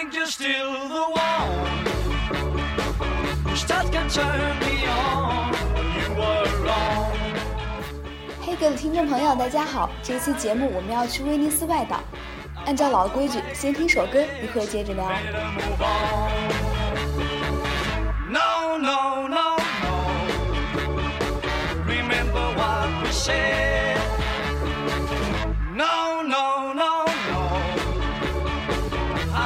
think you're still the one. Can turn me on. You were wrong. 嘿，各位听众朋友，大家好！这期节目我们要去威尼斯外岛。按照老规矩，先听首歌，一会儿接着聊。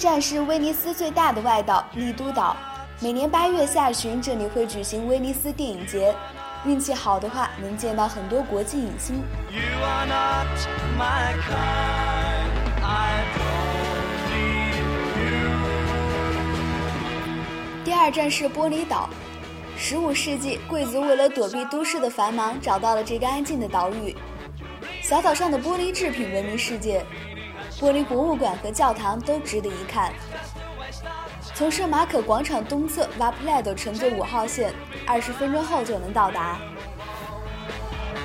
站是威尼斯最大的外岛丽都岛。每年八月下旬，这里会举行威尼斯电影节。运气好的话，能见到很多国际影星。You are not my kind. I you. 第二站是玻璃岛。十五世纪，贵族为了躲避都市的繁忙，找到了这个安静的岛屿。小岛上的玻璃制品闻名世界，玻璃博物馆和教堂都值得一看。从圣马可广场东侧 v a p l a d o 乘坐五号线，二十分钟后就能到达。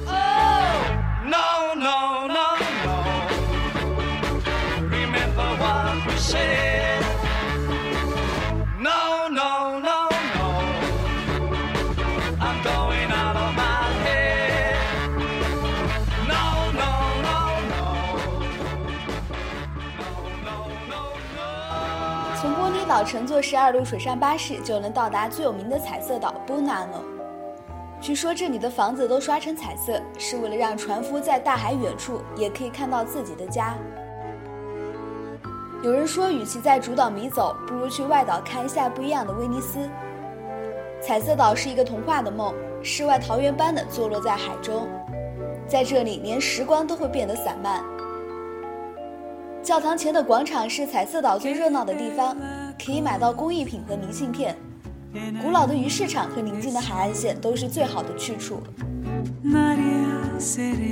No, no, no, no. I'm going 乘坐十二路水上巴士就能到达最有名的彩色岛 Bonano。据说这里的房子都刷成彩色，是为了让船夫在大海远处也可以看到自己的家。有人说，与其在主岛迷走，不如去外岛看一下不一样的威尼斯。彩色岛是一个童话的梦，世外桃源般的坐落在海中，在这里连时光都会变得散漫。教堂前的广场是彩色岛最热闹的地方，可以买到工艺品和明信片。古老的鱼市场和宁静的海岸线都是最好的去处。Nasce.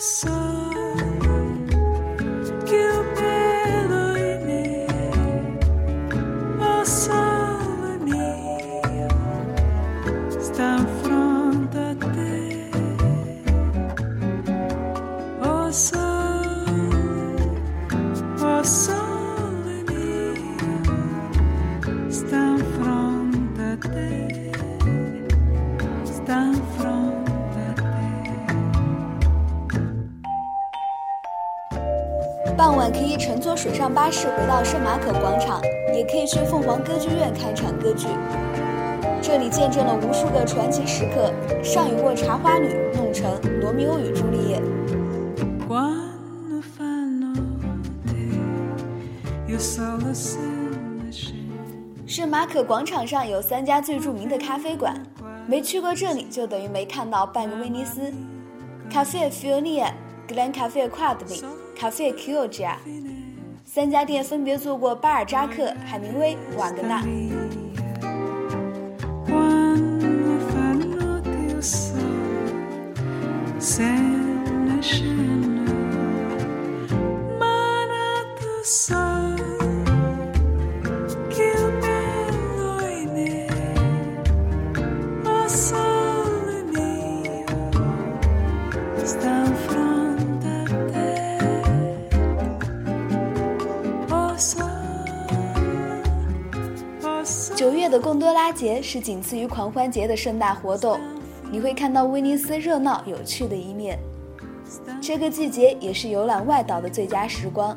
so 傍晚可以乘坐水上巴士回到圣马可广场，也可以去凤凰歌剧院看场歌剧。这里见证了无数个传奇时刻，上演过茶花女、弄成、罗密欧与朱丽叶。圣马可广场上有三家最著名的咖啡馆，没去过这里就等于没看到半个威尼斯。咖啡 Fionia、Glen Cafe Quadri、咖啡 Kojia，三家店分别做过巴尔扎克、海明威、瓦格纳。的贡多拉节是仅次于狂欢节的盛大活动，你会看到威尼斯热闹有趣的一面。这个季节也是游览外岛的最佳时光。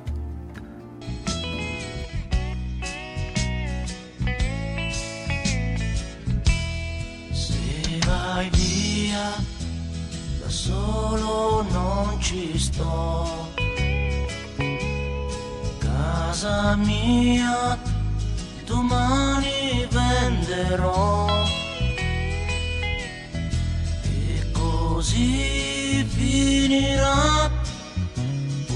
Venderò. E così finirà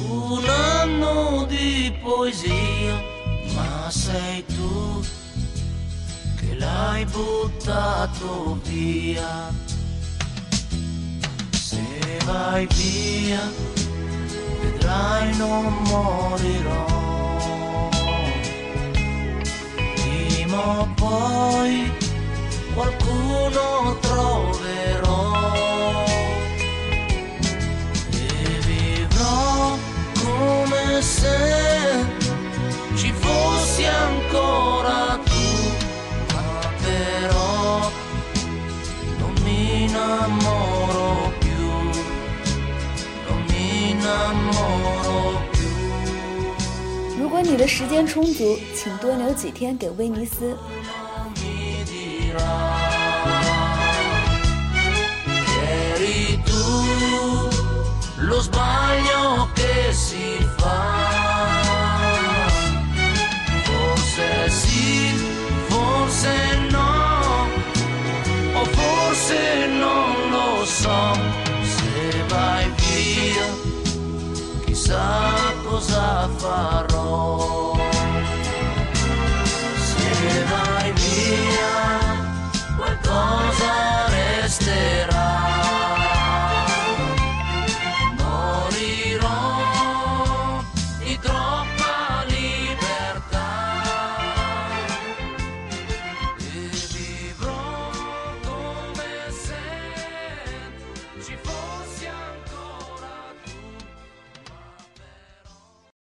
un anno di poesia, ma sei tu che l'hai buttato via. Se vai via, vedrai non morirò. Poi qualcuno troverò 你的时间充足，请多留几天给威尼斯。mi dirà che eri tu lo sbaglio che si fa fa se fa se no o forse non lo so se vai via chissà zafarrón.